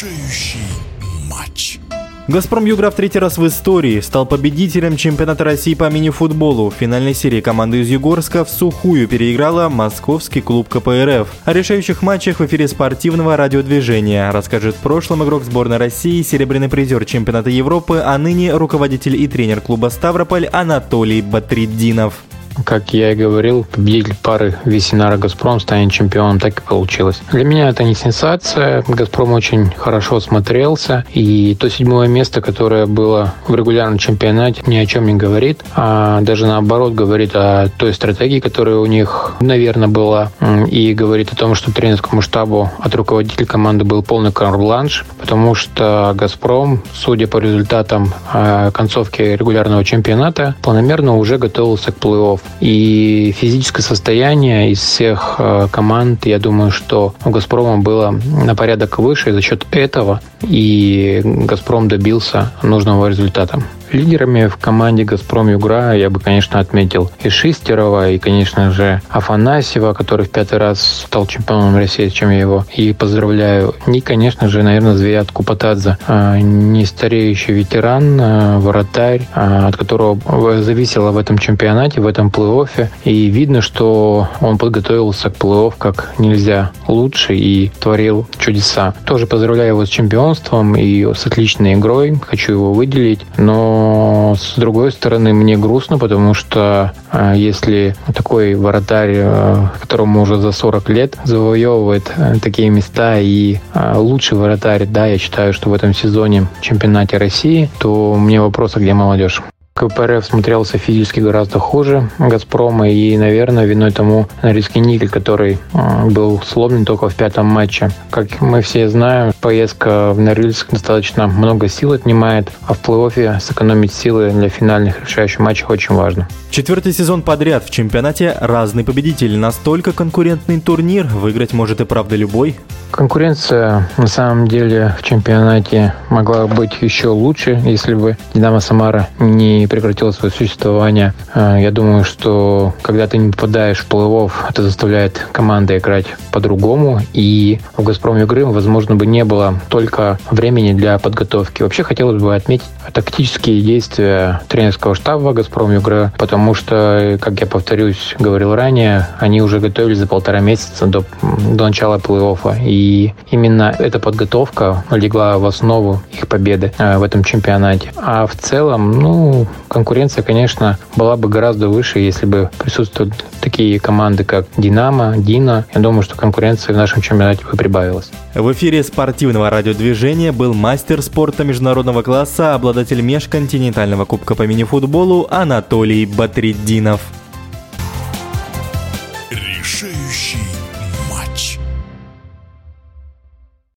решающий матч. «Газпром Югра» в третий раз в истории стал победителем чемпионата России по мини-футболу. В финальной серии команда из Югорска в сухую переиграла московский клуб КПРФ. О решающих матчах в эфире спортивного радиодвижения расскажет в прошлом игрок сборной России, серебряный призер чемпионата Европы, а ныне руководитель и тренер клуба «Ставрополь» Анатолий Батридинов. Как я и говорил, победитель пары Весинара Газпром станет чемпионом, так и получилось. Для меня это не сенсация. Газпром очень хорошо смотрелся. И то седьмое место, которое было в регулярном чемпионате, ни о чем не говорит. А даже наоборот говорит о той стратегии, которая у них, наверное, была. И говорит о том, что тренерскому штабу от руководителя команды был полный карбланш, потому что Газпром, судя по результатам а, концовки регулярного чемпионата, планомерно уже готовился к плей-офф. И физическое состояние из всех э, команд, я думаю, что у «Газпрома» было на порядок выше, за счет этого и «Газпром» добился нужного результата. Лидерами в команде «Газпром Югра» я бы, конечно, отметил и Шистерова, и, конечно же, Афанасьева, который в пятый раз стал чемпионом России, чем я его и поздравляю. И, конечно же, наверное, Звият Купатадзе, а, не стареющий ветеран, а, вратарь, а, от которого зависело в этом чемпионате, в этом плей-оффе. И видно, что он подготовился к плей-офф как нельзя лучше и творил чудеса. Тоже поздравляю его с чемпионством и с отличной игрой. Хочу его выделить. Но с другой стороны, мне грустно, потому что э, если такой воротарь, э, которому уже за 40 лет, завоевывает э, такие места и лучший воротарь, да, я считаю, что в этом сезоне чемпионате России, то мне вопрос, а где молодежь? КПРФ смотрелся физически гораздо хуже «Газпрома», и, наверное, виной тому Норильский никель, который был сломлен только в пятом матче. Как мы все знаем, поездка в Норильск достаточно много сил отнимает, а в плей-оффе сэкономить силы для финальных решающих матчей очень важно. Четвертый сезон подряд в чемпионате разный победитель. Настолько конкурентный турнир выиграть может и правда любой. Конкуренция на самом деле в чемпионате могла быть еще лучше, если бы «Динамо Самара» не прекратила свое существование. А, я думаю, что когда ты не попадаешь в плей-офф, это заставляет команды играть по-другому. И в «Газпром игры», возможно, бы не было только времени для подготовки. Вообще хотелось бы отметить тактические действия тренерского штаба «Газпром игры», потому что, как я повторюсь, говорил ранее, они уже готовились за полтора месяца до, до начала плей-оффа. И и именно эта подготовка легла в основу их победы э, в этом чемпионате. А в целом, ну, конкуренция, конечно, была бы гораздо выше, если бы присутствовали такие команды, как «Динамо», «Дина». Я думаю, что конкуренция в нашем чемпионате бы прибавилась. В эфире спортивного радиодвижения был мастер спорта международного класса, обладатель межконтинентального кубка по мини-футболу Анатолий Батриддинов. Решающий